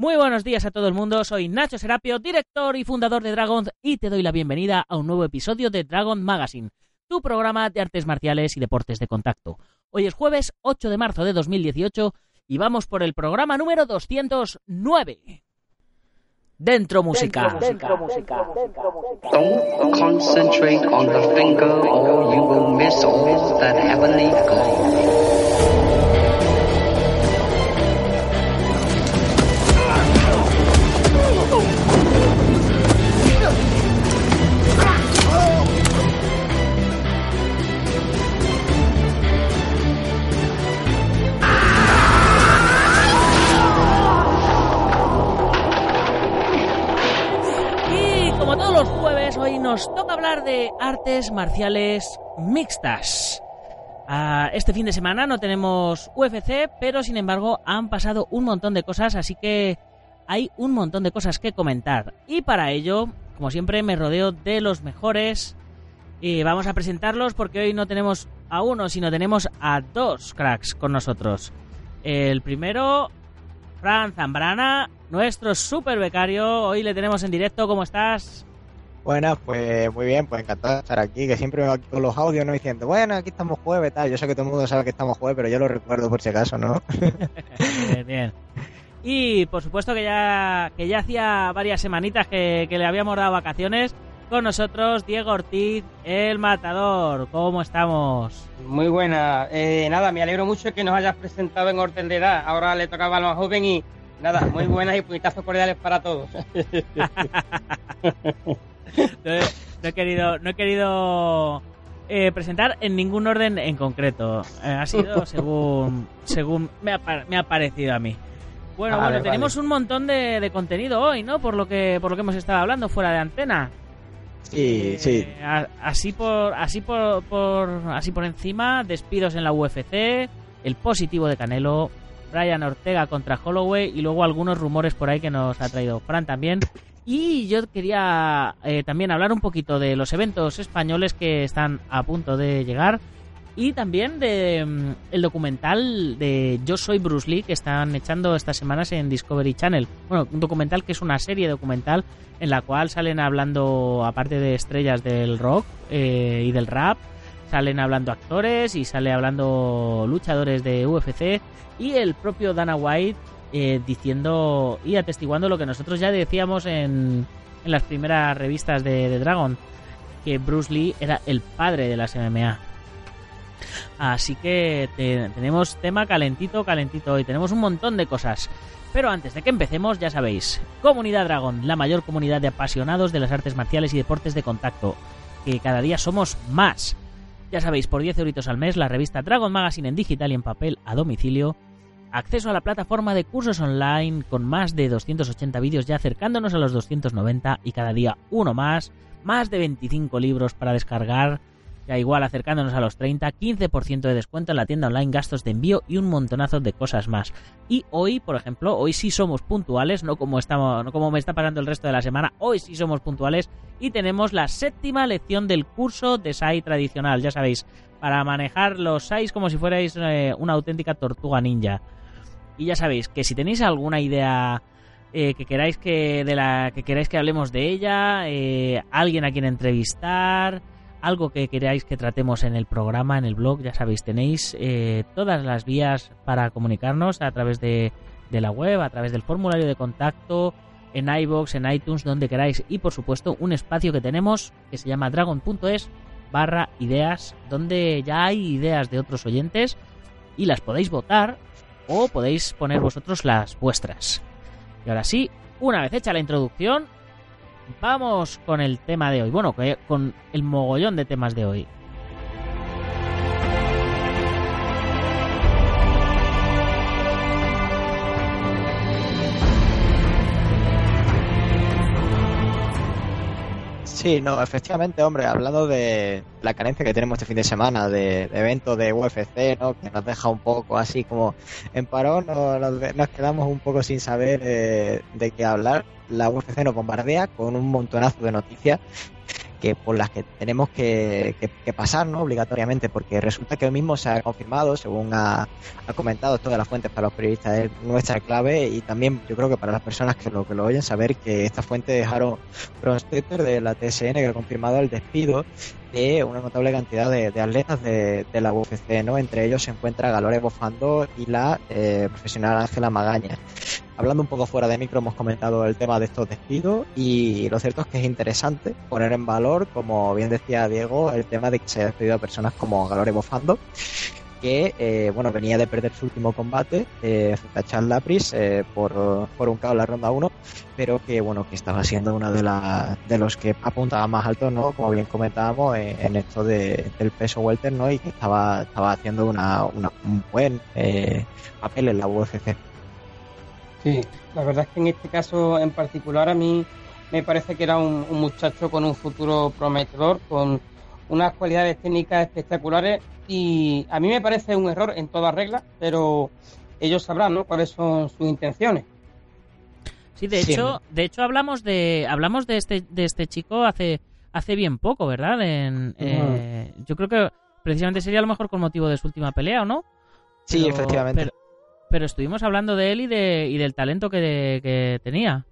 Muy buenos días a todo el mundo, soy Nacho Serapio, director y fundador de Dragon y te doy la bienvenida a un nuevo episodio de Dragon Magazine, tu programa de artes marciales y deportes de contacto. Hoy es jueves 8 de marzo de 2018 y vamos por el programa número 209. Dentro música. Dentro, música. Don't concentrate on the finger or you will miss all that heavenly glow. Hoy nos toca hablar de artes marciales mixtas. Ah, este fin de semana no tenemos UFC, pero sin embargo han pasado un montón de cosas, así que hay un montón de cosas que comentar. Y para ello, como siempre, me rodeo de los mejores. Y vamos a presentarlos porque hoy no tenemos a uno, sino tenemos a dos cracks con nosotros. El primero, Fran Zambrana, nuestro super becario. Hoy le tenemos en directo. ¿Cómo estás? Buenas, pues muy bien, pues encantado de estar aquí, que siempre me va aquí con los audios, ¿no? Diciendo, bueno, aquí estamos jueves, tal. Yo sé que todo el mundo sabe que estamos jueves, pero yo lo recuerdo por si acaso, ¿no? bien, bien. Y por supuesto que ya, que ya hacía varias semanitas que, que le habíamos dado vacaciones. Con nosotros, Diego Ortiz, el matador. ¿Cómo estamos? Muy buena. Eh, nada, me alegro mucho que nos hayas presentado en orden de edad. Ahora le tocaba a los joven y nada, muy buenas y puñetazos cordiales para todos. no, he, no he querido, no he querido eh, presentar en ningún orden en concreto. Eh, ha sido según, según me ha, me ha parecido a mí. Bueno, Vale, bueno, tenemos un montón de, de contenido hoy, ¿no? Por lo que por lo que hemos estado hablando fuera de antena. Sí, Eh, sí. a- así por así por, por así por encima, despidos en la UFC, el positivo de Canelo, Brian Ortega contra Holloway y luego algunos rumores por ahí que nos ha traído Fran también. Y yo quería eh, también hablar un poquito de los eventos españoles que están a punto de llegar y también de mm, el documental de Yo soy Bruce Lee que están echando estas semanas en Discovery Channel. Bueno, un documental que es una serie documental en la cual salen hablando, aparte de estrellas del rock eh, y del rap, salen hablando actores y sale hablando luchadores de UFC y el propio Dana White eh, diciendo y atestiguando lo que nosotros ya decíamos en, las primeras revistas de, Dragon, que Bruce Lee era el padre de las MMA. Así que te- tenemos tema calentito, calentito hoy. Tenemos un montón de cosas. Pero antes de que empecemos, ya sabéis, Comunidad Dragon, la mayor comunidad de apasionados de las artes marciales y deportes de contacto, que cada día somos más. Ya sabéis, por 10 euritos al mes, la revista Dragon Magazine en digital y en papel a domicilio. Acceso a la plataforma de cursos online con más de 280 vídeos ya acercándonos a los 290 y cada día uno más. Más de 25 libros para descargar ya igual acercándonos a los 30, 15% de descuento en la tienda online, gastos de envío y un montonazo de cosas más. Y hoy, por ejemplo, hoy sí somos puntuales, no como estamos, no como me está pasando el resto de la semana, hoy sí somos puntuales y tenemos la séptima lección del curso de SAI tradicional, ya sabéis, para manejar los SAIs como si fuerais eh, una auténtica tortuga ninja. Y ya sabéis que si tenéis alguna idea eh, que queráis que de la que queráis que hablemos de ella, eh, alguien a quien entrevistar, algo que queráis que tratemos en el programa, en el blog, ya sabéis, tenéis eh, todas las vías para comunicarnos a través de, la web, a través del formulario de contacto, en iBox, en iTunes, donde queráis, y por supuesto un espacio que tenemos que se llama dragon.es barra ideas, donde ya hay ideas de otros oyentes y las podéis votar o podéis poner vosotros las vuestras. Y ahora sí, una vez hecha la introducción, vamos con el tema de hoy. Bueno, con el mogollón de temas de hoy. Sí, no, efectivamente, hombre, hablando de la carencia que tenemos este fin de semana de, eventos de UFC, ¿no? Que nos deja un poco así como en parón, no- nos, nos quedamos un poco sin saber eh, de qué hablar. La UFC nos bombardea con un montonazo de noticias que por las que tenemos que, que- que pasar, ¿no? Obligatoriamente, porque resulta que hoy mismo se ha confirmado, según ha, ha comentado todas las fuentes para los periodistas, es nuestra clave y también yo creo que para las personas que lo, que lo oyen, saber que esta fuente es Aaron Bronstetter de la TSN que ha confirmado el despido de una notable cantidad de, de atletas de, la UFC, ¿no? Entre ellos se encuentra Galore Bofando y la eh, profesional Ángela Magaña. Hablando un poco fuera de micro hemos comentado el tema de estos despidos y lo cierto es que es interesante poner en valor, como bien decía Diego, el tema de que se haya despedido a personas como Galore Bofando que eh, bueno venía de perder su último combate eh, frente a Charles Lapris eh, por, por un KO en la ronda 1 pero que bueno que estaba siendo uno de, la, de los que apuntaba más alto no como bien comentábamos en, en esto de, del peso welter no y que estaba estaba haciendo una, una- un buen eh, papel en la UFC Sí, la verdad es que en este caso en particular a mí me parece que era un, un muchacho con un futuro prometedor, con unas cualidades técnicas espectaculares y a mí me parece un error en toda regla, pero ellos sabrán ¿no? cuáles son sus intenciones. Sí, de Sí, hecho, de hecho hablamos de hablamos de este de este chico hace hace bien poco, ¿verdad? En, eh, yo creo que precisamente sería a lo mejor con motivo de su última pelea, ¿o no? sí Pero- efectivamente Pero, pero estuvimos hablando de él y de y del talento que, que tenía.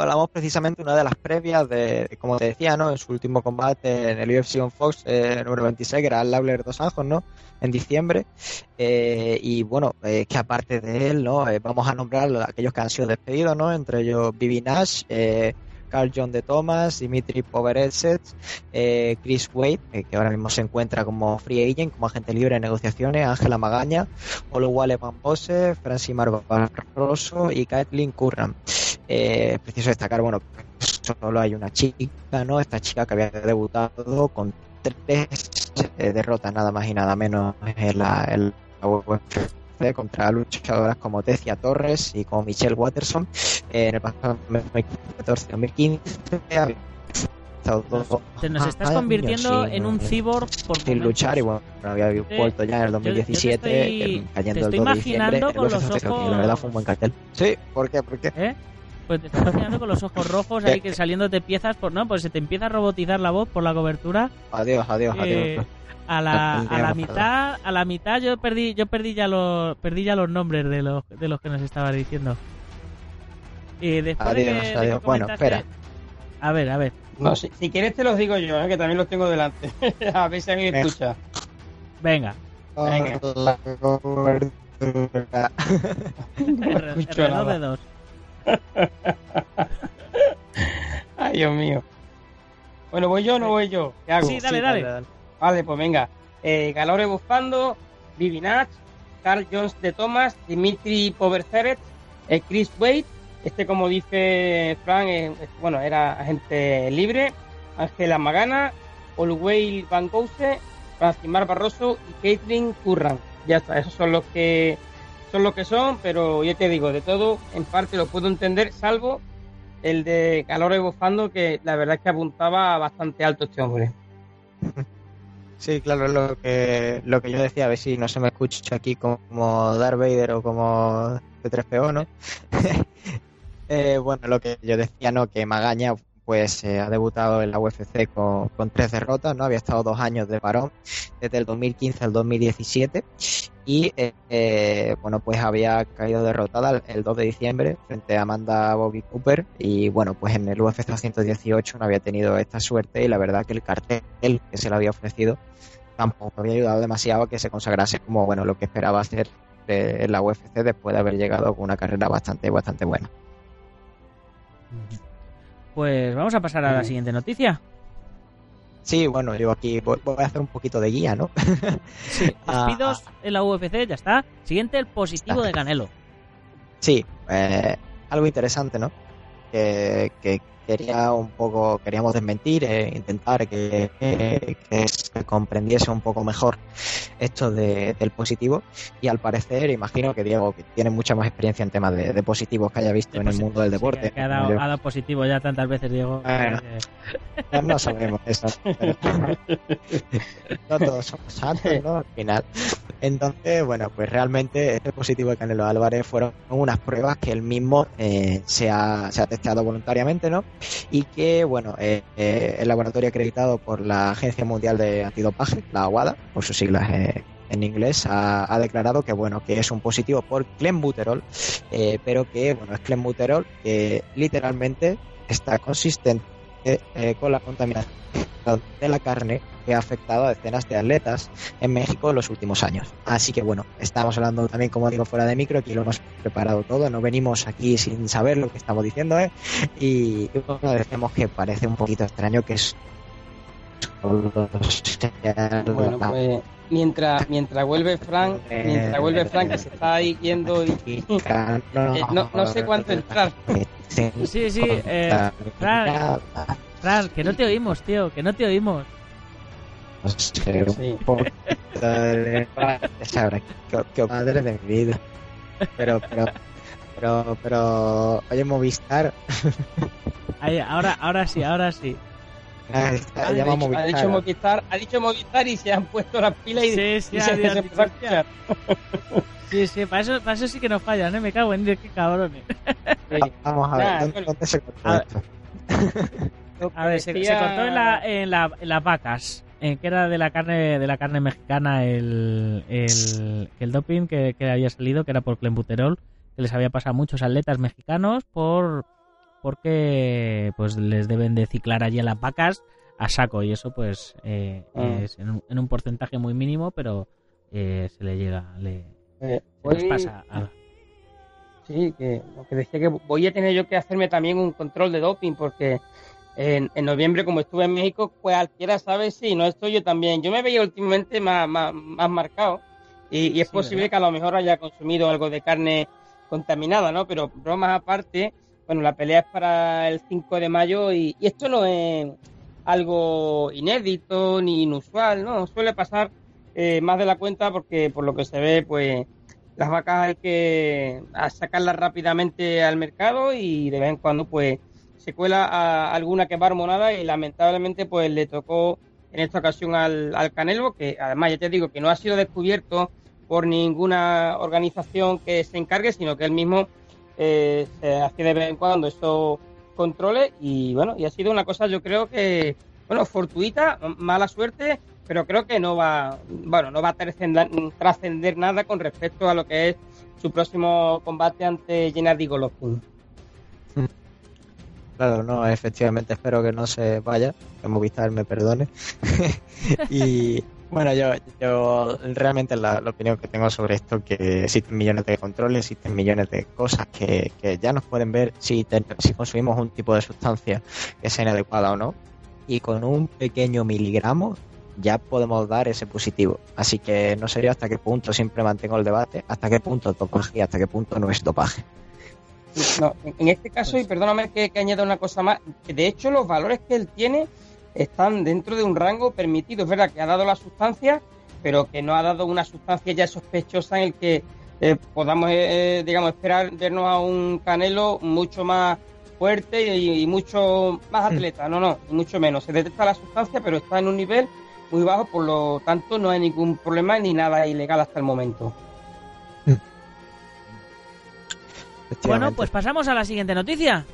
Hablamos precisamente una de las previas de, como te decía, ¿no? En su último combate en el UFC on Fox eh, número 26, que era el Lawler dos Anjos, ¿no? En diciembre. Eh, y bueno, eh, que aparte de él, ¿no? Eh, vamos a nombrar a aquellos que han sido despedidos, ¿no? Entre ellos Vivi Nash, eh, Carl John de Thomas, Dimitri Poveretset, Chris Wade, que ahora mismo se encuentra como free agent, como agente libre de negociaciones, Ángela Magaña, Oluwale Van Pose, Francimar Barroso y Kathleen Curran. Eh, es preciso destacar, bueno, solo hay una chica, ¿no? Esta chica que había debutado con tres eh, derrotas nada más y nada menos en la, en la UFC contra luchadoras como Tecia Torres y como Michelle Watterson eh, en el pasado 2014-2015 había estado dos Te nos estás años convirtiendo sin- en un cyborg por sin luchar y bueno había vuelto ya en el yo- yo te 2017 estoy- eh, cayendo te el estoy 2 de diciembre imaginando con los que la verdad fue un buen cartel sí ¿por qué? ¿por qué? ¿Eh? Pues te estás imaginando con los ojos rojos ahí que saliéndote piezas, por no, pues se te empieza a robotizar la voz por la cobertura. adiós adiós Eh, adiós a la, a la mitad, a la mitad yo perdí, yo perdí ya los, perdí ya los nombres de los, de los que nos estabas diciendo. Y después de que- Adiós, de que adiós. Bueno, comentaste- espera. A ver, a ver. No, si, si quieres te los digo yo, ¿eh? que también los tengo delante. a ver si alguien escucha. Venga. Venga. La cobertura. R- escucho R2 nada. de dos. Ay, Dios mío. Bueno, ¿voy yo o no voy yo? ¿Qué hago? Sí, dale, dale. Vale, pues venga. Eh, Galore Bufando, Vivi Nash, Carl Jones de Thomas, Dimitri Poverseret, eh, Chris Wade, este como dice Frank, eh, bueno, era agente libre, Ángela Magana, Olwey Van Gouse, Francimar Barroso y Caitlin Curran. Ya está, esos son los que son los que son, pero ya te digo, de todo, en parte lo puedo entender, salvo el de Galore Bufando, que la verdad es que apuntaba bastante alto este hombre. Sí, claro, lo que, lo que yo decía, a ver si no se me escucha aquí como Darth Vader o como C3PO, ¿no? Eh, bueno, lo que yo decía, ¿no? Que Magaña pues eh, ha debutado en la UFC con, con tres derrotas, ¿no? Había estado dos años de parón, desde el 2015 al 2017, y eh, eh, bueno, pues había caído derrotada el, el 2 de diciembre frente a Amanda Bobby Cooper, y bueno, pues en el UFC 218 no había tenido esta suerte, y la verdad que el cartel que se le había ofrecido tampoco había ayudado demasiado a que se consagrase como bueno lo que esperaba hacer eh, en la UFC después de haber llegado con una carrera bastante bastante buena. Pues vamos a pasar a la siguiente noticia. Sí, bueno, yo aquí voy, voy a hacer un poquito de guía, ¿no? Sí, Ah, despidos en la UFC, ya está. Siguiente, el positivo de Canelo. Sí, eh, algo interesante, ¿no? Que, que quería un poco, queríamos desmentir, eh, intentar que, que, que se comprendiese un poco mejor esto de- del positivo y al parecer imagino que Diego que tiene mucha más experiencia en temas de, de positivos que haya visto De en el mundo del deporte. que, que ha, dado, ha dado positivo ya tantas veces, Diego. Bueno. que- No, no sabemos eso. pero- no todos somos santos, ¿no? Al final. Entonces, bueno, pues realmente este positivo de Canelo Álvarez fueron unas pruebas que él mismo eh, se, ha, se ha testeado voluntariamente, ¿no? Y que, bueno, eh, eh, el laboratorio acreditado por la Agencia Mundial de Antidopaje, la AWADA, por sus siglas eh, en inglés, ha, ha declarado que, bueno, que es un positivo por clenbuterol, eh, pero que, bueno, es clenbuterol que literalmente está consistente eh, con la contaminación de la carne que ha afectado a decenas de atletas en México en los últimos años. Así que bueno, estamos hablando también, como digo, fuera de micro, aquí lo hemos preparado todo, no venimos aquí sin saber lo que estamos diciendo, ¿eh? Y, bueno, decimos que parece un poquito extraño que es Bueno, pues mientras, mientras vuelve Frank, mientras vuelve Frank que se está ahí yendo y eh, no, no sé cuánto entrar. Sí, sí, eh, Fran. Fran, que no te oímos, tío, que no te oímos. No sé, Sí. qué, qué padre de mi vida. Pero, pero, pero, pero, oye, Movistar, Ahí, ahora, ahora sí, ahora sí. Ah, está- Ha dicho, ha Movistar. dicho Movistar, ha dicho Movistar y se han puesto las pilas y, Sí, sí, y se, adiós, se hostia. escuchar. Sí, sí, para eso, para eso sí que no fallan, ¿eh? Me cago en Dios, qué cabrones. Sí. Vamos a ver, Nah, ¿dónde, se cortó A ver. esto? Que A ver, se, cortó en, la, en, la, en las vacas, en que era de la carne de la carne mexicana el, el, el doping que, que había salido, que era por clenbuterol, que les había pasado a muchos atletas mexicanos por porque pues les deben de ciclar allí a las vacas a saco y eso pues eh, Ah. es en un, en un porcentaje muy mínimo, pero eh, se le llega, le, Eh, se hoy- pasa a- Sí, que lo que decía que voy a tener yo que hacerme también un control de doping porque en, en noviembre como estuve en México, pues cualquiera sabe si no estoy yo también. Yo me veía últimamente más, más, más marcado y, y es Sí, posible ¿verdad? que a lo mejor haya consumido algo de carne contaminada, ¿no? Pero bromas aparte, bueno, la pelea es para el 5 de mayo y, y esto no es algo inédito ni inusual, ¿no? Suele pasar eh, más de la cuenta porque por lo que se ve, pues las vacas hay que sacarlas rápidamente al mercado y de vez en cuando pues se cuela a alguna que va hormonada y lamentablemente pues le tocó en esta ocasión al, al Canelo que además ya te digo que no ha sido descubierto por ninguna organización que se encargue sino que él mismo eh, se hace de vez en cuando esos controles y bueno y ha sido una cosa yo creo que bueno fortuita mala suerte pero creo que no va, bueno, no va a trascender nada con respecto a lo que es su próximo combate ante Gennady Golovkin. Claro, no, efectivamente espero que no se vaya, que Movistar me perdone. y bueno, yo, yo realmente la, opinión que tengo sobre esto que existen millones de controles, existen millones de cosas que, que ya nos pueden ver si, te- si consumimos un tipo de sustancia que sea inadecuada o no. Y con un pequeño miligramo ya podemos dar ese positivo. Así que no sé yo hasta qué punto, siempre mantengo el debate, hasta qué punto es dopaje hasta qué punto no es dopaje. No, en este caso, y perdóname que, que añada una cosa más, de hecho los valores que él tiene están dentro de un rango permitido. Es verdad que ha dado la sustancia, pero que no ha dado una sustancia ya sospechosa en el que eh, podamos, eh, digamos, esperar vernos a un Canelo mucho más fuerte y, y mucho más atleta. No, no, mucho menos. Se detecta la sustancia, pero está en un nivel muy bajo, por lo tanto no hay ningún problema ni nada ilegal hasta el momento. Bueno, pues pasamos a la siguiente noticia.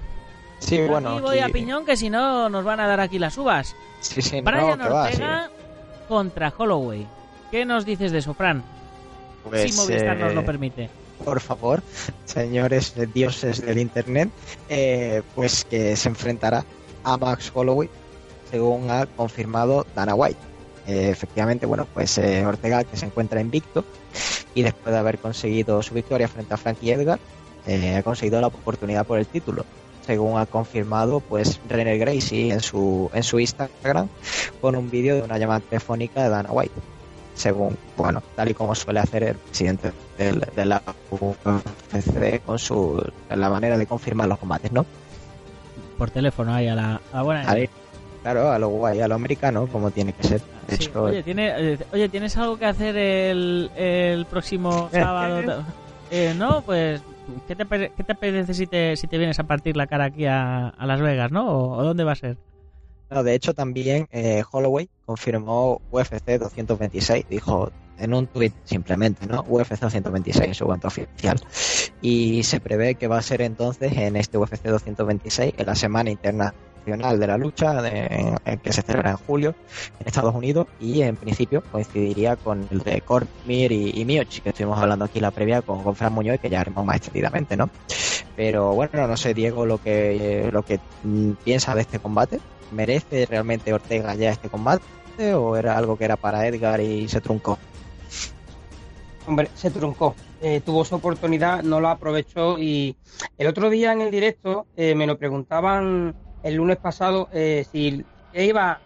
Sí, bueno, aquí voy a piñón que si no nos van a dar aquí las uvas. Sí, sí, no, Brian que va, sí. Ortega contra Holloway. ¿Qué nos dices de eso, Fran? Pues, si Movistar nos eh, lo permite. por favor, señores dioses del internet, eh, pues que se enfrentará a Max Holloway, según ha confirmado Dana White. Eh, efectivamente, bueno, pues eh, Ortega que se encuentra invicto y después de haber conseguido su victoria frente a Frankie Edgar, eh, ha conseguido la oportunidad por el título. Según ha confirmado, pues René Gracie en su en su Instagram con un vídeo de una llamada telefónica de Dana White según, bueno, tal y como suele hacer el presidente del- de la UFC con su la manera de confirmar los combates, ¿no? por teléfono ahí a la, a la buena. Ahí, claro, a lo guay, a lo americano, como tiene que ser. De Sí. hecho, Oye, ¿tiene, eh, oye, ¿tienes algo que hacer el, el próximo sábado? Eh, no, pues, ¿qué te, qué te apetece si te, si te vienes a partir la cara aquí a, Las Vegas, no? ¿O, o dónde va a ser? No, de hecho, también eh, Holloway confirmó UFC 226. Dijo en un tuit simplemente, ¿no? UFC 226 en su cuenta oficial. Y se prevé que va a ser entonces en este UFC 226, en la Semana Internacional de la Lucha, en que se celebra en julio en Estados Unidos. Y en principio coincidiría con el de Cormir y, y que estuvimos hablando aquí la previa con, con Fran Muñoz, que ya haremos más extendidamente, ¿no? Pero bueno, no sé, Diego, lo que, lo que mm, piensa de este combate. ¿Merece realmente Ortega ya este combate? ¿O era algo que era para Edgar y se truncó? Hombre, se truncó. Eh, tuvo su oportunidad, no lo aprovechó y el otro día en el directo eh, me lo preguntaban el lunes pasado eh, si iba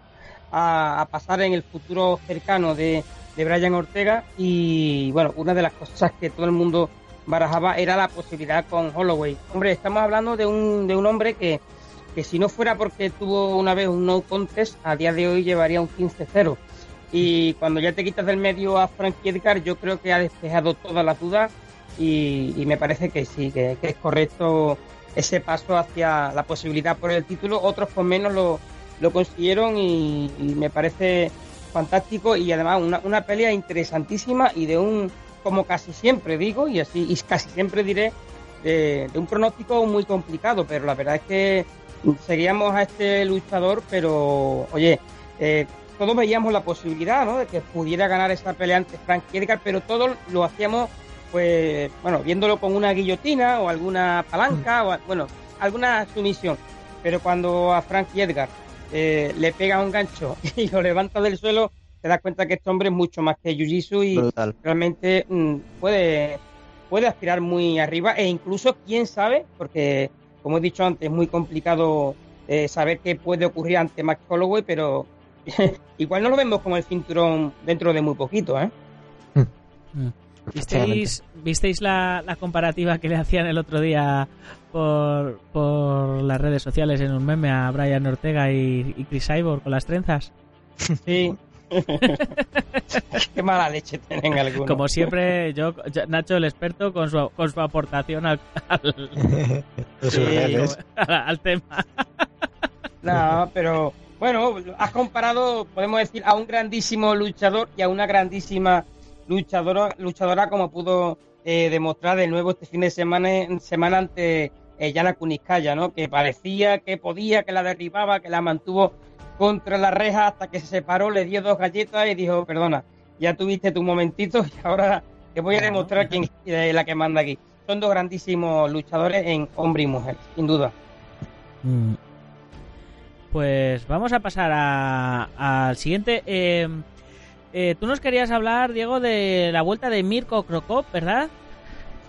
a, a pasar en el futuro cercano de, de Brian Ortega y bueno, una de las cosas que todo el mundo barajaba era la posibilidad con Holloway. Hombre, estamos hablando de un, de un hombre que, que si no fuera porque tuvo una vez un no contest, a día de hoy llevaría un 15-0. Y cuando ya te quitas del medio a Frankie Edgar, yo creo que ha despejado todas las dudas y, y me parece que sí, que, que es correcto ese paso hacia la posibilidad por el título. Otros con menos lo, lo consiguieron y, me parece fantástico y además una, una pelea interesantísima y de un, como casi siempre digo, y así y casi siempre diré, de, de un pronóstico muy complicado, pero la verdad es que seguíamos a este luchador, pero oye, eh, todos veíamos la posibilidad, ¿no? De que pudiera ganar esa pelea ante Frank Edgar, pero todos lo hacíamos, pues, bueno, viéndolo con una guillotina o alguna palanca o, bueno, alguna sumisión. Pero cuando a Frank Edgar eh, le pega un gancho y lo levanta del suelo, te das cuenta que este hombre es mucho más que Jiu-Jitsu y Brutal. realmente mm, puede, puede aspirar muy arriba e incluso, quién sabe, porque como he dicho antes, es muy complicado eh, saber qué puede ocurrir ante Max Holloway, pero igual no lo vemos como el cinturón dentro de muy poquito, ¿eh? ¿Visteis, ¿visteis la, la comparativa que le hacían el otro día por, por las redes sociales en un meme a Brian Ortega y, y Chris Cyborg con las trenzas? Sí. Qué mala leche tienen algunos. Como siempre, yo, yo- Nacho el experto con su, con su aportación al, al, Sí. al tema. No, pero bueno, has comparado, podemos decir, a un grandísimo luchador y a una grandísima luchadora, luchadora como pudo eh, demostrar de nuevo este fin de semana, semana ante eh, Yana Kuniskaya, ¿no? Que parecía que podía, que la derribaba, que la mantuvo contra la reja hasta que se separó, le dio dos galletas y dijo, perdona, ya tuviste tu momentito y ahora te voy a demostrar quién es la que manda aquí. Son dos grandísimos luchadores en hombre y mujer, sin duda. Mm. Pues vamos a pasar a- al siguiente. Eh, eh, tú nos querías hablar, Diego, de la vuelta de Mirko Krokop, ¿verdad?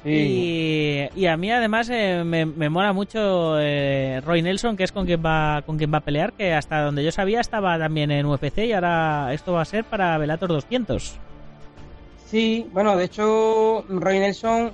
Y, y a mí además eh, me, me mola mucho eh, Roy Nelson, que es con quien va con quien va a pelear, que hasta donde yo sabía estaba también en UFC y ahora esto va a ser para Velator 200. Sí, bueno, de hecho, Roy Nelson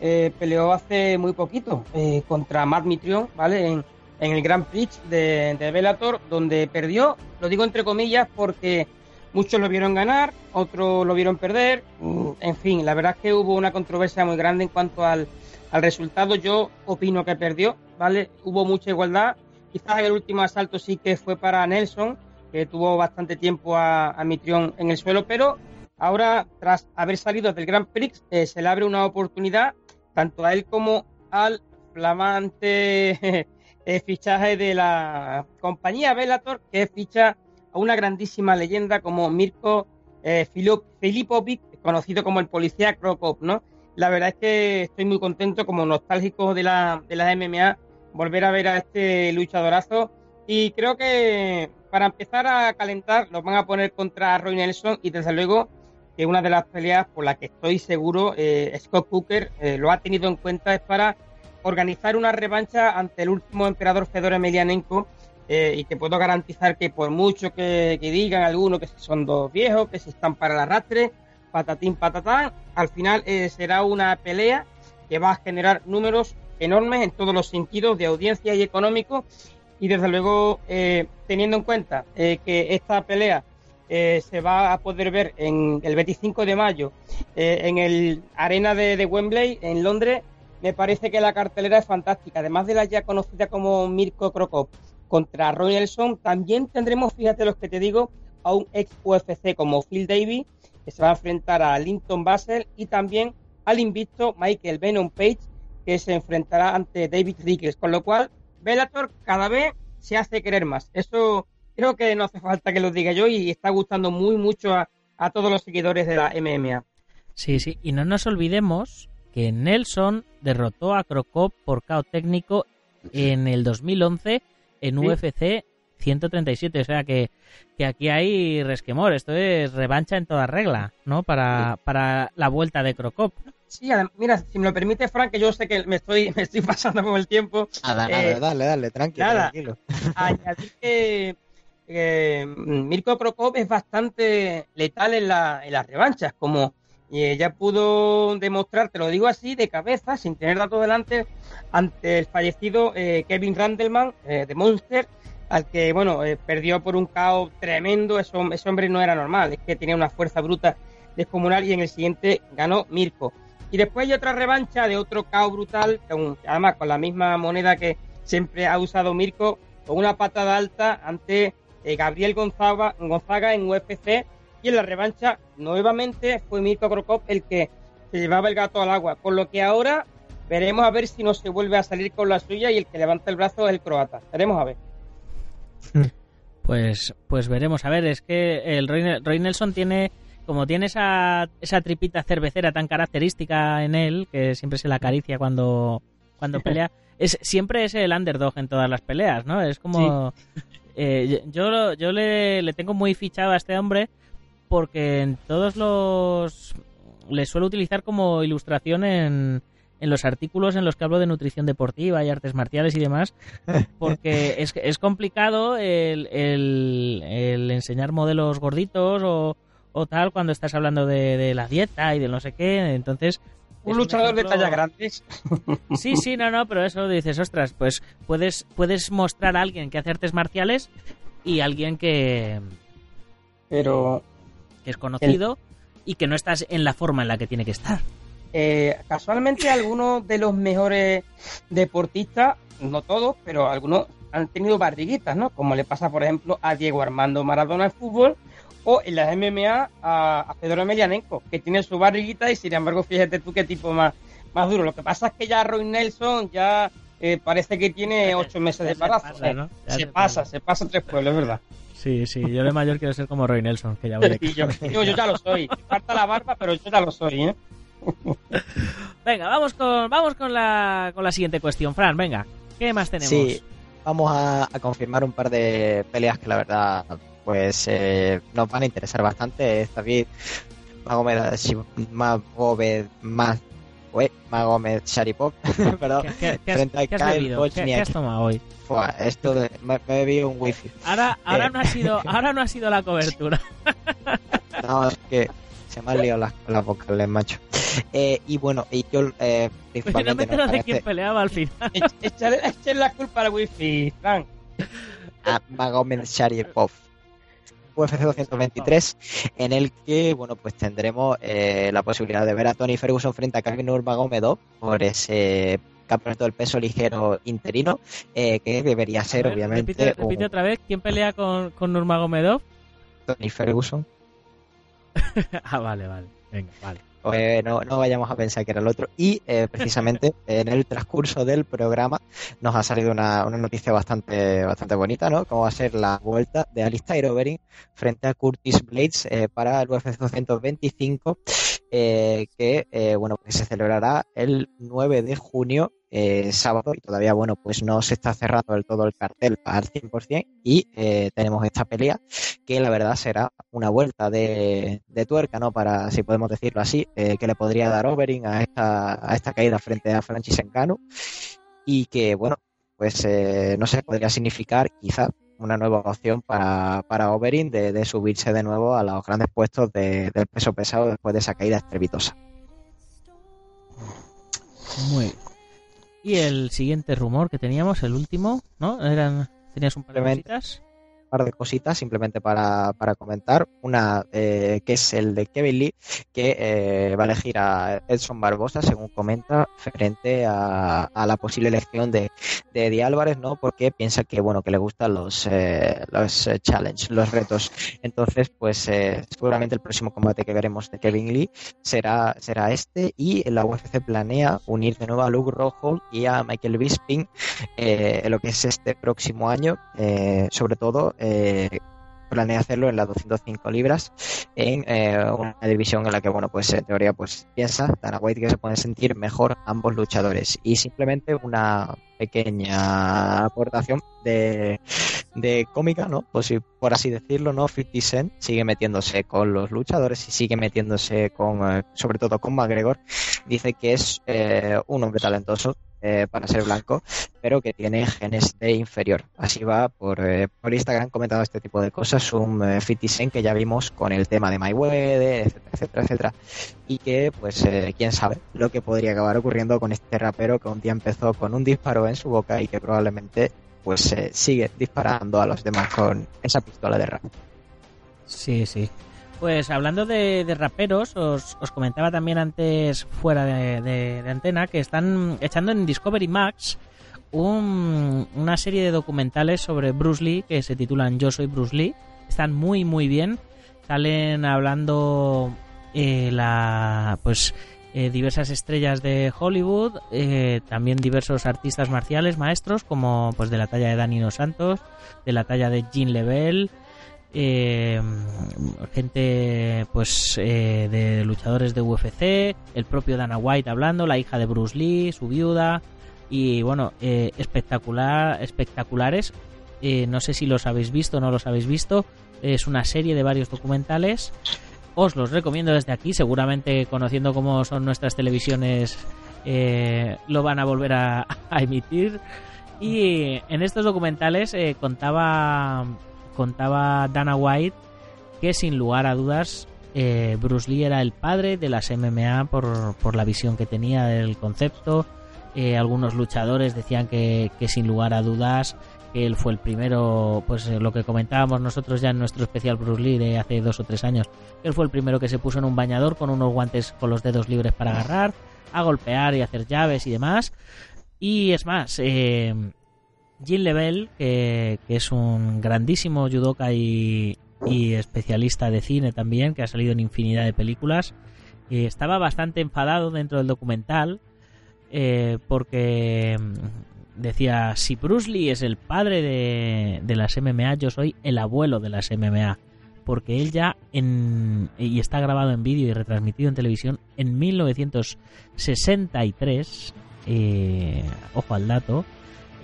eh, peleó hace muy poquito contra Matt Mitrion, ¿vale? En, en el Grand Prix de, Bellator, donde perdió, lo digo entre comillas porque muchos lo vieron ganar, otros lo vieron perder, mm, en fin, la verdad es que hubo una controversia muy grande en cuanto al, al resultado, yo opino que perdió, ¿vale? Hubo mucha igualdad, quizás el último asalto sí que fue para Nelson, que tuvo bastante tiempo a, a Mitrion en el suelo, pero Ahora, tras haber salido del Grand Prix, eh, se le abre una oportunidad tanto a él como al flamante eh, fichaje de la compañía Bellator, que ficha a una grandísima leyenda como Mirko eh, Filip- Filipovic, conocido como el policía Krokop, ¿no? La verdad es que estoy muy contento, como nostálgico de la, de la MMA, volver a ver a este luchadorazo. Y creo que para empezar a calentar, los van a poner contra Roy Nelson y desde luego que una de las peleas por las que estoy seguro eh, Scott Cooker eh, lo ha tenido en cuenta es para organizar una revancha ante el último emperador Fedor Emelianenko eh, y que puedo garantizar que por mucho que, digan algunos que son dos viejos, que se están para el arrastre, patatín patatán, al final eh, será una pelea que va a generar números enormes en todos los sentidos de audiencia y económico Y desde luego, eh, teniendo en cuenta que esta pelea se va a poder ver en el 25 de mayo en el Arena de, de, Wembley, en Londres, me parece que la cartelera es fantástica. Además de la ya conocida como Mirko Krokop contra Roy Nelson, también tendremos, fíjate los que te digo, a un ex UFC como Phil Davis, que se va a enfrentar a Linton Basel y también al invicto Michael Venom Page, que se enfrentará ante David Rickles, con lo cual Bellator cada vez se hace querer más. Eso creo que no hace falta que lo diga yo y está gustando muy mucho a, todos los seguidores de la MMA. Sí, sí, y no nos olvidemos que Nelson derrotó a Crocop por KO técnico en el 2011 en UFC 137. O sea que, que aquí hay resquemor. Esto es revancha en toda regla, ¿no? Para, para la vuelta de Crocop. Sí, mira, si me lo permite, Frank, que yo sé que me estoy, me estoy pasando con el tiempo. Nada, eh, dale, dale, tranquilo. Nada, tranquilo. añadir que Mirko Krokop es bastante letal en, la, en las revanchas, como ya pudo demostrar, te lo digo así, de cabeza, sin tener datos delante, ante el fallecido eh, Kevin Randleman eh, de Monster, al que, bueno, eh, perdió por un caos tremendo, ese hombre no era normal, es que tenía una fuerza bruta descomunal y en el siguiente ganó Mirko. Y después hay otra revancha de otro caos brutal, además con la misma moneda que siempre ha usado Mirko, con una patada alta ante eh, Gabriel Gonzaga, Gonzaga en UFC. Y en la revancha, nuevamente, fue Mirko Krokop el que se llevaba el gato al agua. Por lo que ahora veremos a ver si no se vuelve a salir con la suya y el que levanta el brazo es el croata. Veremos a ver. Pues, pues veremos. A ver, es que el Roy Nelson tiene como tiene esa, esa tripita cervecera tan característica en él, que siempre se la acaricia cuando, cuando pelea, es, siempre es el underdog en todas las peleas, ¿no? Es como... Eh, yo yo le, le tengo muy fichado a este hombre porque en todos los... le suelo utilizar como ilustración en, en los artículos en los que hablo de nutrición deportiva y artes marciales y demás, porque es, es complicado el, el, el enseñar modelos gorditos o, o tal cuando estás hablando de, la dieta y de no sé qué. Entonces. Un luchador de talla grande. Sí, sí, no, no, pero eso dices, ostras, pues puedes, puedes mostrar a alguien que hace artes marciales y alguien que. Pero. Que es conocido y que no estás en la forma en la que tiene que estar. Eh, casualmente, algunos de los mejores deportistas, no todos, pero algunos han tenido barriguitas, ¿no? Como le pasa, por ejemplo, a Diego Armando Maradona en fútbol o en las MMA a, a Fedor Emelianenko, que tiene su barriguita y sin embargo, fíjate tú qué tipo más, más duro. Lo que pasa es que ya Roy Nelson ya eh, parece que tiene ocho meses de embarazo. Se pasa, se pasa, tres pueblos, ¿verdad? Sí, sí, yo de mayor quiero ser como Roy Nelson, que ya voy yo, yo, ya lo soy. Falta la barba, pero yo ya lo soy, ¿eh? venga, vamos con, vamos con la, con la siguiente cuestión, Fran, venga. ¿Qué más tenemos? Sí, vamos a, a confirmar un par de peleas que la verdad pues eh, nos van a interesar bastante. Vez Magomed, Magomed, más Magomed Sharipov, perdón, ¿Qué, frente a Kyle ¿Qué, has tomado hoy? esto de, me, he bebido un wifi. Ahora, ahora, eh. no ha sido, ahora no ha sido la cobertura. no, es que se me han liado las, las vocales, macho. Eh, y bueno, y yo eh, principalmente... no de quién peleaba al final. Echarle la culpa al wifi, Frank. A Magomed Sharipov. UFC 223, en el que bueno pues tendremos eh, la posibilidad de ver a Tony Ferguson frente a Kevin Nurmagomedov por ese campeonato del peso ligero interino, eh, que debería ser obviamente. Repite, otra vez, ¿quién pelea con, con Nurmagomedov? Tony Ferguson. ah, vale, vale. Venga, vale. Pues no, no vayamos a pensar que era el otro. Y eh, precisamente en el transcurso del programa nos ha salido una, una, noticia bastante, bastante bonita, ¿no? Como va a ser la vuelta de Alistair Overeem frente a Curtis Blades eh, para el UFC 225, eh, que, eh, bueno, que se celebrará el 9 de junio eh, sábado y todavía, bueno, pues no se está cerrando del todo el cartel al 100% y eh, tenemos esta pelea que la verdad será una vuelta de, tuerca, ¿no? Para, si podemos decirlo así, eh, que le podría dar Overing a esta, a esta caída frente a Francis Ngannou y que, bueno, pues no sé, podría significar quizá una nueva opción para, para Overing de, subirse de nuevo a los grandes puestos del peso pesado después de esa caída estrepitosa. Muy y el siguiente rumor que teníamos, el último, ¿no? Eran... ¿Tenías un par de cositas? Par de cositas simplemente para, para comentar. Una eh, que es el de Kevin Lee, que eh, va a elegir a Edson Barbosa, según comenta, frente a, la posible elección de, de Eddie Álvarez, ¿no? Porque piensa que, bueno, que le gustan los, eh, los eh, challenge, los retos. Entonces, pues seguramente el próximo combate que veremos de Kevin Lee será, será este y la UFC planea unir de nuevo a Luke Rockhold y a Michael Bisping en lo que es este próximo año, sobre todo eh, planea hacerlo en las 205 libras en eh, una división en la que bueno pues en teoría pues piensa Dana White que se pueden sentir mejor ambos luchadores. Y simplemente una pequeña aportación de, de cómica no pues por así decirlo no 50 Cent sigue metiéndose con los luchadores y sigue metiéndose con eh, sobre todo con McGregor. Dice que es eh, un hombre talentoso eh, para ser blanco pero que tiene genes de inferior. Así va por, eh, por Instagram comentando este tipo de cosas, un eh, 50 Cent que ya vimos con el tema de Mayweather, etcétera, etcétera, etcétera. Y que, pues, eh, quién sabe lo que podría acabar ocurriendo con este rapero que un día empezó con un disparo en su boca y que probablemente, pues, sigue disparando a los demás con esa pistola de rap. Sí, sí. Pues hablando de, de raperos, os, os comentaba también antes fuera de, de- antena que están echando en Discovery Max un- una serie de documentales sobre Bruce Lee que se titulan Yo soy Bruce Lee. Están muy muy bien. Salen hablando eh, la pues eh, diversas estrellas de Hollywood, eh, también diversos artistas marciales, maestros, como pues de la talla de Danilo Santos, de la talla de Jean Lebel, eh, gente pues eh, de luchadores de UFC, el propio Dana White hablando, la hija de Bruce Lee, su viuda y bueno, eh, espectacular, espectaculares. Eh, no sé si los habéis visto o no los habéis visto. Es una serie de varios documentales. Os los recomiendo desde aquí. Seguramente conociendo cómo son nuestras televisiones eh, lo van a volver a, emitir. Y en estos documentales contaba contaba Dana White que sin lugar a dudas eh, Bruce Lee era el padre de las MMA por, por la visión que tenía del concepto. Eh, algunos luchadores decían que, que sin lugar a dudas que él fue el primero, pues eh, lo que comentábamos nosotros ya en nuestro especial Bruce Lee de hace dos o tres años, que él fue el primero que se puso en un bañador con unos guantes con los dedos libres para agarrar, a golpear y hacer llaves y demás. Y es más, eh, Jim Lebel, que, es un grandísimo judoka y, especialista de cine también, que ha salido en infinidad de películas, estaba bastante enfadado dentro del documental eh, porque mm, decía, si Bruce Lee es el padre de, de las MMA, yo soy el abuelo de las MMA. Porque él ya, en, y está grabado en vídeo y retransmitido en televisión, en 1963, eh, ojo al dato,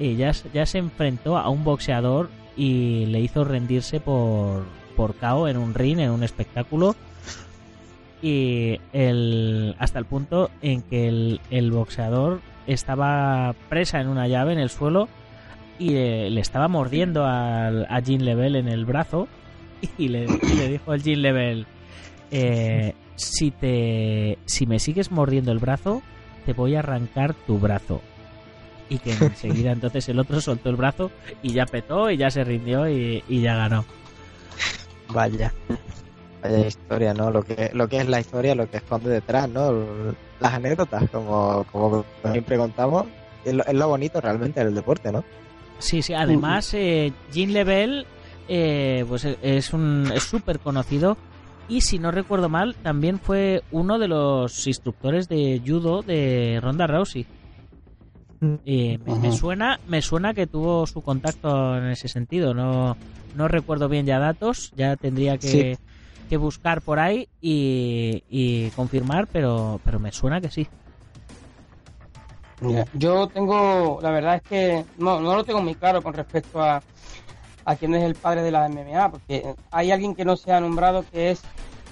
eh, ya, se enfrentó a un boxeador y le hizo rendirse por, por KO en un ring, en un espectáculo. Y el, hasta el punto en que el, el boxeador estaba presa en una llave en el suelo y le, estaba mordiendo a Jean Level en el brazo y le, y le dijo al Jean Level eh, si te si me sigues mordiendo el brazo te voy a arrancar tu brazo y que enseguida entonces el otro soltó el brazo y ya petó y ya se rindió y, y ya ganó Vaya. Vaya historia, ¿no? Lo que, lo que es la historia, lo que esconde detrás, ¿no? Las anécdotas, como, como siempre contamos, es lo, es lo bonito realmente del deporte, ¿no? Sí, sí, además eh, Jean Level eh, pues es un es súper conocido y si no recuerdo mal también fue uno de los instructores de judo de Ronda Rousey. Eh, me, suena me suena que tuvo su contacto en ese sentido, no no recuerdo bien ya datos, ya tendría que, Sí. que buscar por ahí y, y confirmar, pero pero me suena que sí. Mira, yo tengo, la verdad es que no, no lo tengo muy claro con respecto a, a quién es el padre de la MMA, porque hay alguien que no se ha nombrado que es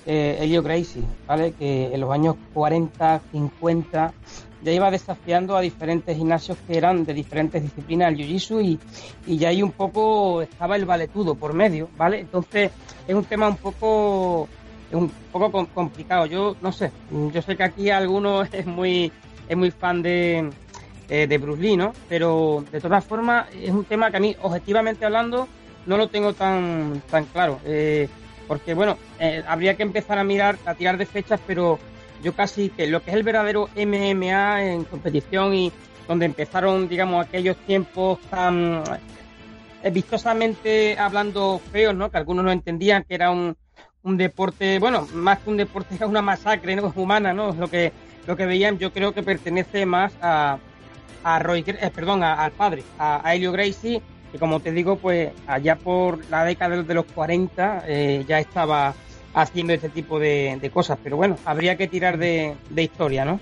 eh, Elio Gracie, ¿vale? Que en los años 40, 50 ya iba desafiando a diferentes gimnasios que eran de diferentes disciplinas del jiu-jitsu y, y ya ahí un poco estaba el valetudo por medio, ¿vale? Entonces es un tema un poco un poco com- complicado. Yo no sé, yo sé que aquí algunos es muy es muy fan de, eh, de Bruce Lee, ¿no? Pero de todas formas es un tema que a mí, objetivamente hablando, no lo tengo tan, tan claro. Eh, porque bueno, eh, habría que empezar a mirar, a tirar de fechas, pero yo casi que lo que es el verdadero MMA en competición y donde empezaron, digamos, aquellos tiempos tan eh, vistosamente hablando feos, ¿no? Que algunos no entendían que era un, un deporte, bueno, más que un deporte, era una masacre ¿no? humana, ¿no? Lo que, lo que veían, yo creo que pertenece más a, a Roy, eh, perdón, al padre, a, a Helio Gracie, que como te digo, pues allá por la década de los 40 eh, ya estaba haciendo este tipo de, de, cosas, pero bueno, habría que tirar de, de historia, ¿no?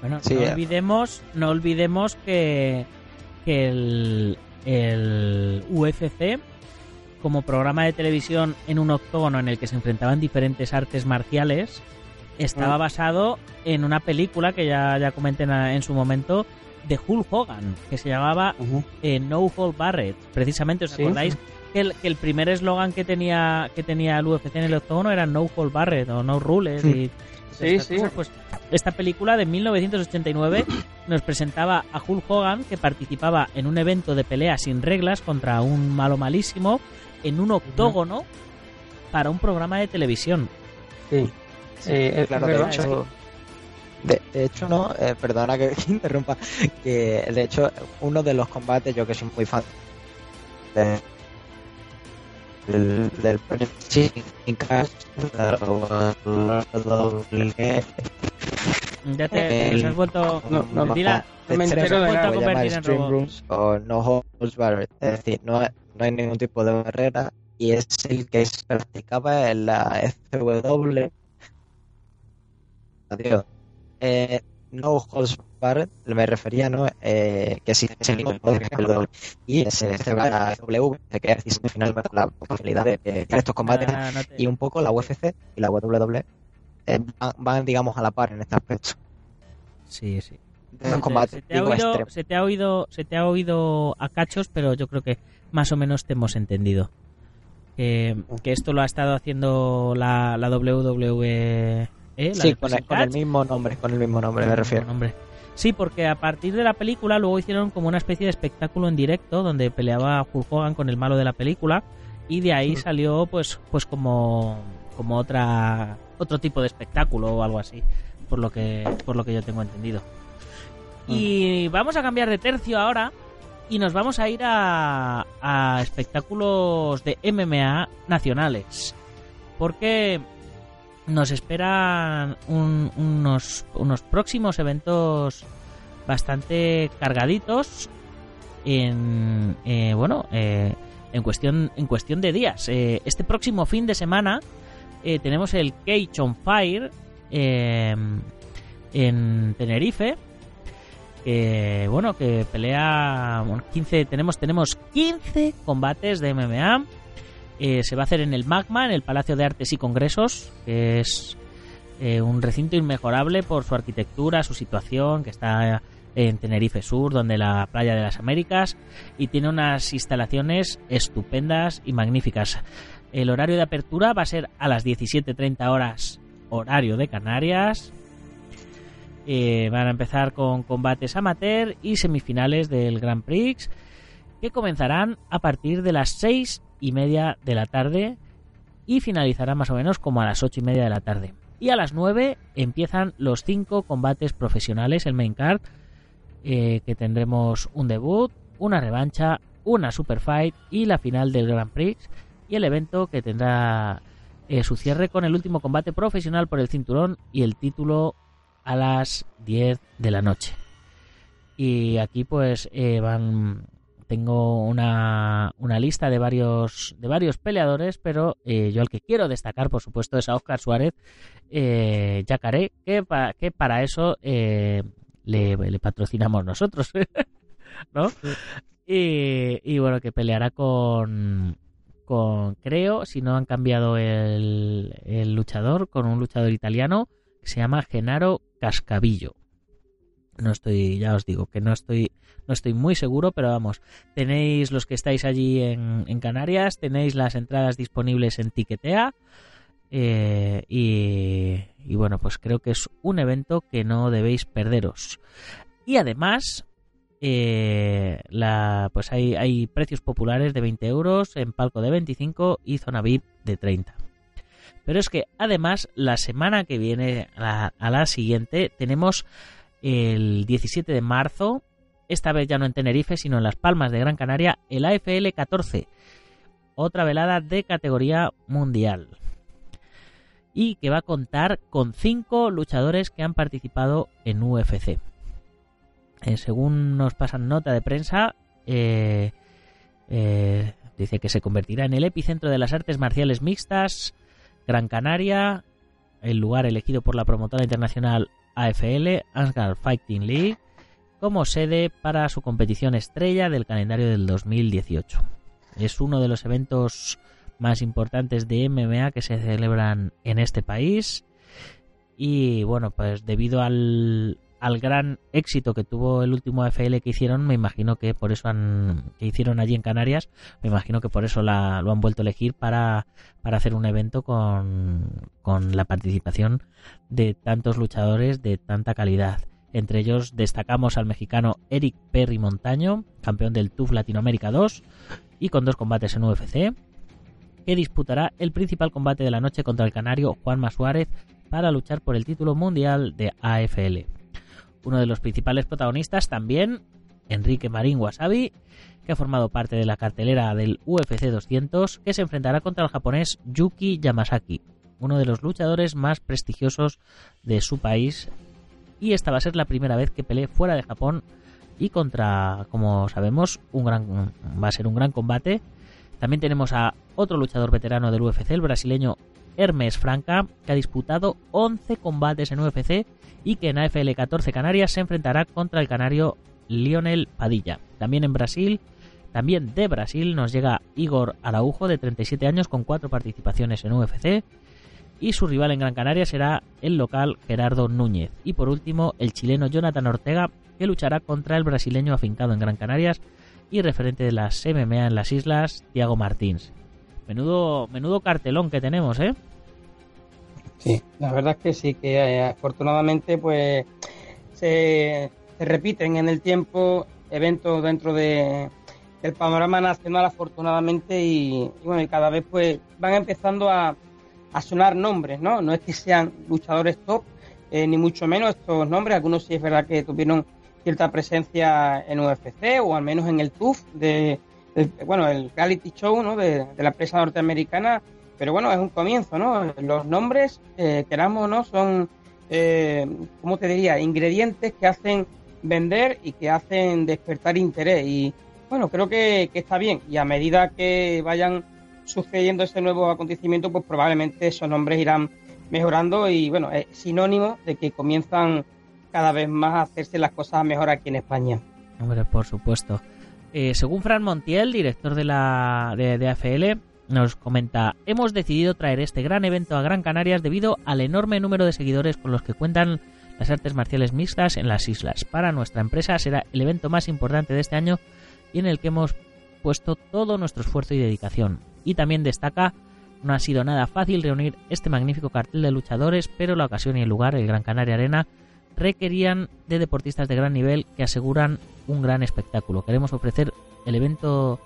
Bueno, sí, no olvidemos, no olvidemos que, que el, el UFC como programa de televisión en un octógono en el que se enfrentaban diferentes artes marciales estaba basado en una película que ya, ya comenté en, en su momento de Hulk Hogan, que se llamaba uh -huh. eh, No Hold Barrett. Precisamente, ¿os acordáis? Que, el, que el, primer eslogan que tenía que tenía el UFC en el octógono era No Hold Barrett o No Rules. Y, sí, sí. Cosas, pues esta película de 1989 nos presentaba a Hulk Hogan que participaba en un evento de pelea sin reglas contra un malo malísimo en un octógono para un programa de televisión. Sí. sí eh, claro, de hecho, de, de, hecho, no, eh, perdona que, que, interrumpa, que de hecho uno de los combates, yo que soy muy fan de, del, del ya te el, has vuelto no, no, no, me entero de nada. convertir en robot. Rooms o no holds barred, es decir, no, no hay ningún tipo de barrera y es el que se practicaba en la FW adiós eh, no holds barred me refería no eh, que si es el mismo y se celebra la W que es finalmente la posibilidad de crear estos combates Ah, no te- y un poco la UFC y la WWE eh, van, van, digamos a la par en este aspecto. Sí, sí. Se- combates se, te ha oído, se te ha oído se te ha oído a cachos pero yo creo que más o menos te hemos entendido. Que, que esto lo ha estado haciendo la, la WWE ¿eh? La sí con el, con el mismo nombre con el mismo nombre me Con refiero. el nombre. Sí, porque a partir de la película luego hicieron como una especie de espectáculo en directo donde peleaba Hulk Hogan con el malo de la película y de ahí salió pues pues como como otra otro tipo de espectáculo o algo así, por lo que por lo que yo tengo entendido. Y vamos a cambiar de tercio ahora y nos vamos a ir a, a espectáculos de MMA nacionales. Porque nos esperan un- unos, unos próximos eventos bastante cargaditos en eh, bueno eh, en cuestión en cuestión de días. Eh, este próximo fin de semana eh, tenemos el Cage on Fire en Tenerife que bueno que pelea bueno, 15 tenemos tenemos 15 combates de MMA eh, se va a hacer en el Magma, en el Palacio de Artes y Congresos, que es eh, un recinto inmejorable por su arquitectura, su situación, que está en Tenerife Sur, donde la playa de las Américas, y tiene unas instalaciones estupendas y magníficas. El horario de apertura va a ser a las 17.30 horas, horario de Canarias. Eh, van a empezar con combates amateur y semifinales del Grand Prix que comenzarán a partir de las seis y media de la tarde y finalizarán más o menos como a las ocho y media de la tarde. Y a las 9 empiezan los cinco combates profesionales, el main card, eh, que tendremos un debut, una revancha, una super fight y la final del Grand Prix y el evento que tendrá eh, su cierre con el último combate profesional por el cinturón y el título a las 10 de la noche. Y aquí pues eh, van tengo una, una lista de varios de varios peleadores, pero eh, yo al que quiero destacar, por supuesto, es a Oscar Suárez eh, Yacaré, que, pa- que para eso eh, le, le patrocinamos nosotros, ¿no? Y, y bueno, que peleará con, con, creo, si no han cambiado el, el luchador, con un luchador italiano que se llama Genaro Cascavillo. No estoy, ya os digo, que no estoy, no estoy muy seguro, pero vamos, tenéis los que estáis allí en, en Canarias, tenéis las entradas disponibles en Tiquetea. eh, y, y bueno, pues creo que es un evento que no debéis perderos. Y además, eh, la, pues hay, hay precios populares de 20 euros, en palco de 25 y zona VIP de 30. Pero es que además la semana que viene a la, siguiente tenemos el 17 de marzo, esta vez ya no en Tenerife, sino en Las Palmas de Gran Canaria, el AFL 14, otra velada de categoría mundial. Y que va a contar con cinco luchadores que han participado en UFC. Eh, según nos pasan nota de prensa, eh, eh, dice que se convertirá en el epicentro de las artes marciales mixtas Gran Canaria, el lugar elegido por la promotora internacional AFL, Asgard Fighting League, como sede para su competición estrella del calendario del 2018. Es uno de los eventos más importantes de MMA que se celebran en este país y bueno, pues debido al, al gran éxito que tuvo el último AFL que hicieron, me imagino que por eso han, que hicieron allí en Canarias, me imagino que por eso la, lo han vuelto a elegir para, para hacer un evento con, con la participación de tantos luchadores de tanta calidad. Entre ellos destacamos al mexicano Eric Perry Montaño, campeón del TUF Latinoamérica 2 y con dos combates en UFC, que disputará el principal combate de la noche contra el canario Juanma Suárez para luchar por el título mundial de AFL. Uno de los principales protagonistas también, Enrique Marín Wasabi, que ha formado parte de la cartelera del UFC 200, que se enfrentará contra el japonés Yuki Yamasaki, uno de los luchadores más prestigiosos de su país. Y esta va a ser la primera vez que pelee fuera de Japón y contra, como sabemos, un gran, va a ser un gran combate. También tenemos a otro luchador veterano del UFC, el brasileño Hermes Franca, que ha disputado 11 combates en UFC y que en AFL 14 Canarias se enfrentará contra el canario Lionel Padilla. También en Brasil, también de Brasil, nos llega Igor Araujo, de 37 años, con 4 participaciones en UFC. Y su rival en Gran Canaria será el local Gerardo Núñez. Y por último, el chileno Jonathan Ortega, que luchará contra el brasileño afincado en Gran Canarias y referente de las MMA en las islas, Tiago Martins. Menudo, menudo cartelón que tenemos, ¿eh? Sí, la verdad es que sí, que eh, afortunadamente pues se, repiten en el tiempo eventos dentro de, del panorama nacional afortunadamente y, bueno, y cada vez pues van empezando a, sonar nombres, ¿no? No es que sean luchadores top, eh, ni mucho menos estos nombres, algunos sí es verdad que tuvieron cierta presencia en UFC o al menos en el TUF de, bueno, el reality show, ¿no? De, la empresa norteamericana pero bueno, es un comienzo, ¿no? Los nombres, eh, queramos no, son, eh, ¿cómo te diría? Ingredientes que hacen vender y que hacen despertar interés. Y bueno, creo que, está bien. Y a medida que vayan sucediendo ese nuevo acontecimiento, pues probablemente esos nombres irán mejorando y bueno, es sinónimo de que comienzan cada vez más a hacerse las cosas mejor aquí en España. Hombre, por supuesto. Eh, según Fran Montiel, director de la de AFL, nos comenta, hemos decidido traer este gran evento a Gran Canarias debido al enorme número de seguidores con los que cuentan las artes marciales mixtas en las islas. Para nuestra empresa será el evento más importante de este año y en el que hemos puesto todo nuestro esfuerzo y dedicación. Y también destaca, no ha sido nada fácil reunir este magnífico cartel de luchadores, pero la ocasión y el lugar, el Gran Canaria Arena, requerían de deportistas de gran nivel que aseguran un gran espectáculo. Queremos ofrecer el evento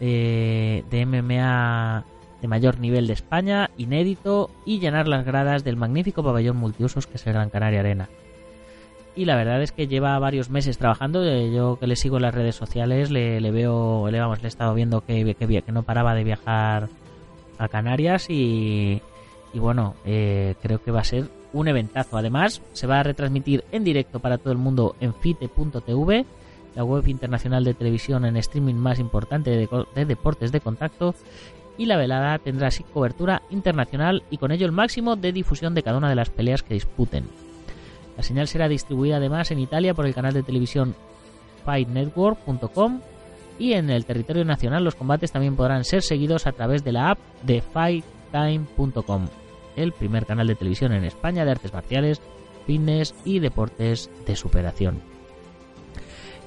de, MMA de mayor nivel de España, inédito, y llenar las gradas del magnífico pabellón multiusos que es el Gran Canaria Arena. Y la verdad es que lleva varios meses trabajando. Eh, yo que le sigo en las redes sociales, le, veo, le, vamos, le he estado viendo que, que, no paraba de viajar a Canarias y, y bueno, eh, creo que va a ser un eventazo. Además, se va a retransmitir en directo para todo el mundo en fite.tv la web internacional de televisión en streaming más importante de, deportes de contacto, y la velada tendrá así cobertura internacional y con ello el máximo de difusión de cada una de las peleas que disputen. La señal será distribuida además en Italia por el canal de televisión fightnetwork.com y en el territorio nacional los combates también podrán ser seguidos a través de la app de fighttime.com, el primer canal de televisión en España de artes marciales, fitness y deportes de superación.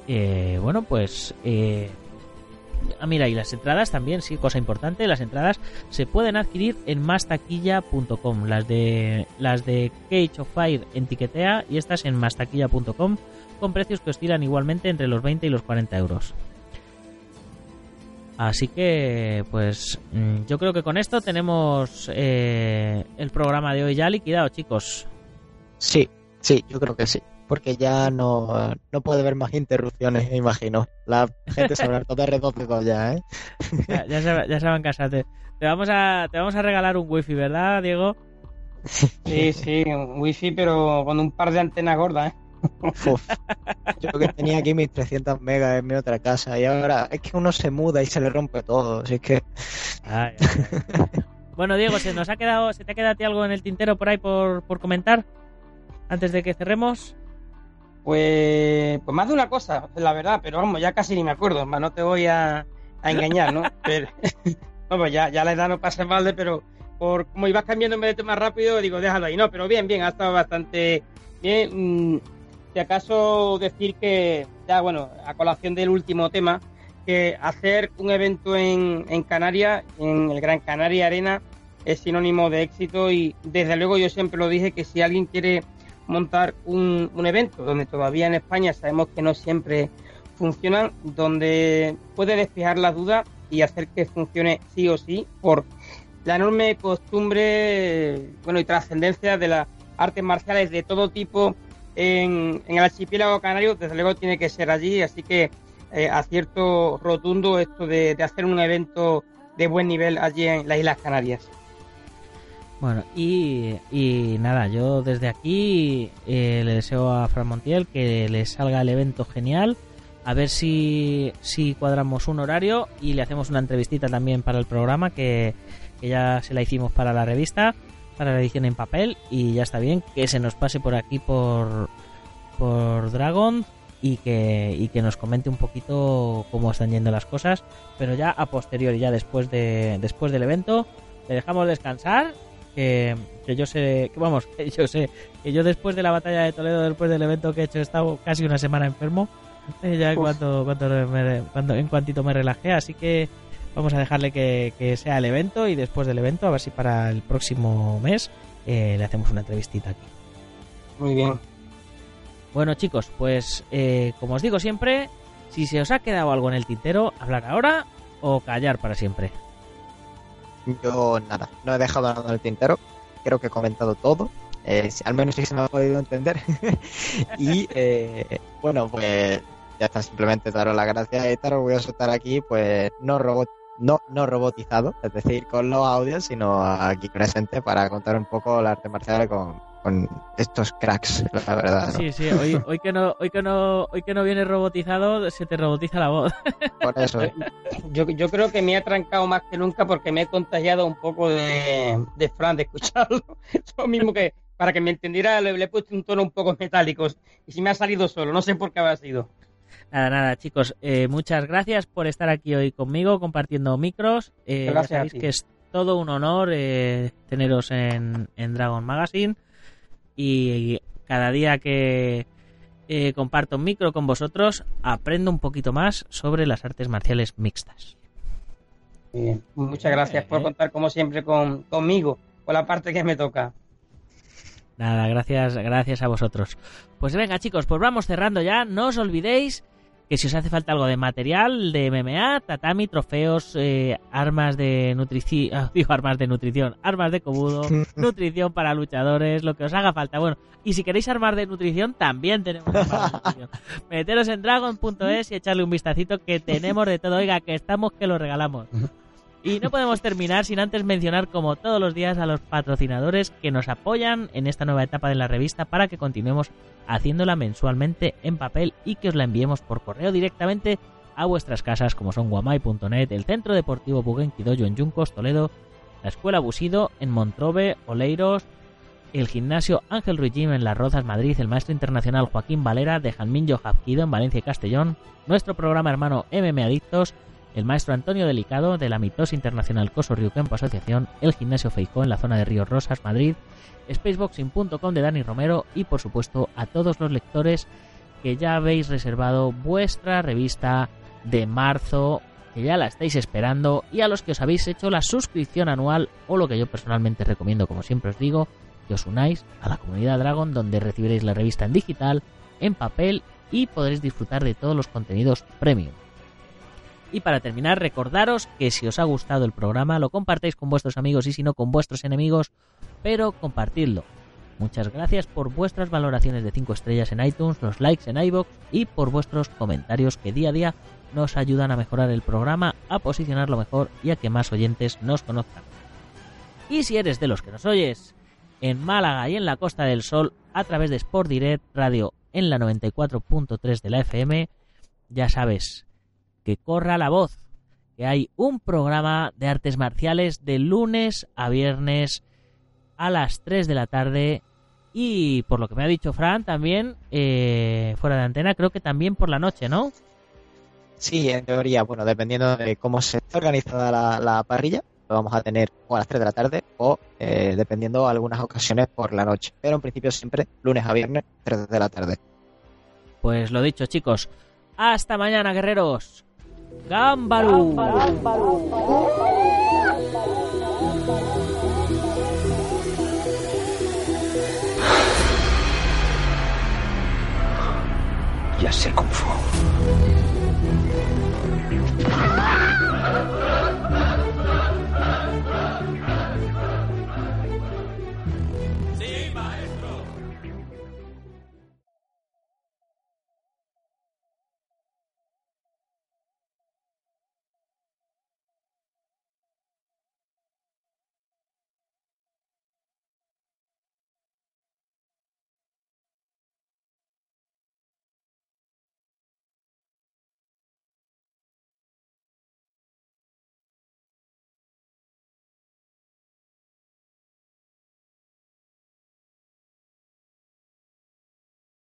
Eh, bueno, pues... Eh, ah, mira, y las entradas también, sí, cosa importante, las entradas se pueden adquirir en mastaquilla.com, las de las de Cage of Fire en Tiquetea y estas en mastaquilla.com con precios que oscilan igualmente entre los 20 y los 40 euros. Así que, pues mm, yo creo que con esto tenemos eh, el programa de hoy ya liquidado, chicos. Sí, sí, yo creo que sí. Porque ya no, no puede haber más interrupciones, me imagino. La gente se habrá de R12 ya, ¿eh? Ya, ya, se, ya se van a casar. Te, te vamos a, te vamos a regalar un wifi, ¿verdad, Diego? Sí, sí, un wifi, pero con un par de antenas gordas, ¿eh? Uf. Yo que tenía aquí mis 300 megas en mi otra casa y ahora es que uno se muda y se le rompe todo. Así que Ay, ay, ay. bueno, Diego, ¿se nos ha quedado, se te ha quedado a ti algo en el tintero por ahí por, por comentar? Antes de que cerremos. Pues, pues más de una cosa, la verdad, pero vamos, ya casi ni me acuerdo, más no te voy a, a engañar, ¿no? Pero, pues ya, ya la edad no pasa balde, pero por como ibas vez de tema rápido, digo, déjalo ahí. No, pero bien, bien, ha estado bastante bien. Si acaso decir que, ya bueno, a colación del último tema, que hacer un evento en, en Canarias, en el Gran Canaria Arena, es sinónimo de éxito y desde luego yo siempre lo dije que si alguien quiere montar un, un evento donde todavía en España sabemos que no siempre funcionan, donde puede despejar las dudas y hacer que funcione sí o sí por la enorme costumbre bueno y trascendencia de las artes marciales de todo tipo en, el archipiélago canario, desde luego tiene que ser allí, así que eh, acierto rotundo esto de, de hacer un evento de buen nivel allí en las Islas Canarias. Bueno, y, y nada, yo desde aquí eh, le deseo a Fran Montiel que le salga el evento genial. A ver si, si cuadramos un horario y le hacemos una entrevistita también para el programa que, que ya se la hicimos para la revista, para la edición en papel. Y ya está bien que se nos pase por aquí por, por Dragon y que, y que nos comente un poquito cómo están yendo las cosas. Pero ya a posteriori, ya después, de, después del evento, le dejamos descansar que, que yo sé, que vamos, que yo sé, que yo después de la batalla de Toledo, después del evento que he hecho, he estado casi una semana enfermo, eh, ya cuanto, cuanto me- cuando- en cuantito me relajé, así que vamos a dejarle que, que sea el evento y después del evento, a ver si para el próximo mes eh, le hacemos una entrevistita aquí. Muy bien. Bueno chicos, pues eh, como os digo siempre, si se os ha quedado algo en el tintero, hablar ahora o callar para siempre. yo nada, no he dejado nada en el tintero. Creo que he comentado todo. Eh, si- al menos sí se me ha podido entender. y eh, bueno, pues ya está, simplemente daros las gracias y estar orgulloso de estar aquí, pues no robot no, no robotizado, es decir, con los audios, sino aquí presente para contar un poco el arte marcial con, con estos cracks, la verdad. ¿no? Sí, sí, hoy, hoy que no, hoy que no, hoy que no viene robotizado, se te robotiza la voz. Por eso. Yo, yo creo que me he trancado más que nunca porque me he contagiado un poco de, de Fran, de escucharlo. Lo mismo que, para que me entendiera, le, le he puesto un tono un poco metálico. Y si me ha salido solo, no sé por qué habrá sido. Nada, nada, chicos, eh, muchas gracias por estar aquí hoy conmigo compartiendo micros. Eh, Gracias sabéis que es todo un honor eh, teneros en, en Dragon Magazine y cada día que comparto un micro con vosotros aprendo un poquito más sobre las artes marciales mixtas. Bien. Muchas gracias por contar, como siempre, con, conmigo, con la parte que me toca. Nada, gracias, gracias a vosotros. Pues venga, chicos, pues vamos cerrando ya. No os olvidéis que si os hace falta algo de material de MMA, tatami, trofeos, eh, armas de nutrición, digo armas de nutrición, armas de cobudo, nutrición para luchadores, lo que os haga falta. Bueno, y si queréis armas de nutrición, también tenemos armas de nutrición. Meteros en dragon.es y echarle un vistacito que tenemos de todo. Oiga, que estamos que lo regalamos. Y no podemos terminar sin antes mencionar, como todos los días, a los patrocinadores que nos apoyan en esta nueva etapa de la revista para que continuemos haciéndola mensualmente en papel y que os la enviemos por correo directamente a vuestras casas, como son guamay.net, el Centro Deportivo Bugenki Dojo en Yuncos, Toledo, la Escuela Busido en Montrove, Oleiros, el Gimnasio Ángel Ruiz Gym en Las Rozas, Madrid, el Maestro Internacional Joaquín Valera de Janminjo Hapkido en Valencia y Castellón, nuestro programa hermano MM Adictos, el maestro Antonio Delicado de la Mitos Internacional Coso Río Campo Asociación, el Gimnasio Feijó en la zona de Ríos Rosas, Madrid, spaceboxing.com de Dani Romero y por supuesto a todos los lectores que ya habéis reservado vuestra revista de marzo, que ya la estáis esperando y a los que os habéis hecho la suscripción anual o lo que yo personalmente recomiendo, como siempre os digo, que os unáis a la comunidad Dragon donde recibiréis la revista en digital, en papel y podréis disfrutar de todos los contenidos premium. Y para terminar, recordaros que si os ha gustado el programa lo compartéis con vuestros amigos y si no con vuestros enemigos, pero compartidlo. Muchas gracias por vuestras valoraciones de 5 estrellas en iTunes, los likes en iBox y por vuestros comentarios que día a día nos ayudan a mejorar el programa, a posicionarlo mejor y a que más oyentes nos conozcan. Y si eres de los que nos oyes en Málaga y en la Costa del Sol a través de Sport Direct Radio en la 94.3 de la FM, ya sabes, que corra la voz, que hay un programa de artes marciales de lunes a viernes a las 3 de la tarde y por lo que me ha dicho Fran también eh, fuera de antena creo que también por la noche, ¿no? Sí, en teoría, bueno, dependiendo de cómo se está organizada la, la parrilla, lo vamos a tener o a las 3 de la tarde o eh, dependiendo algunas ocasiones por la noche. Pero en principio siempre lunes a viernes, 3 de la tarde. Pues lo dicho, chicos. Hasta mañana, guerreros. Gámbaru. Ya sé.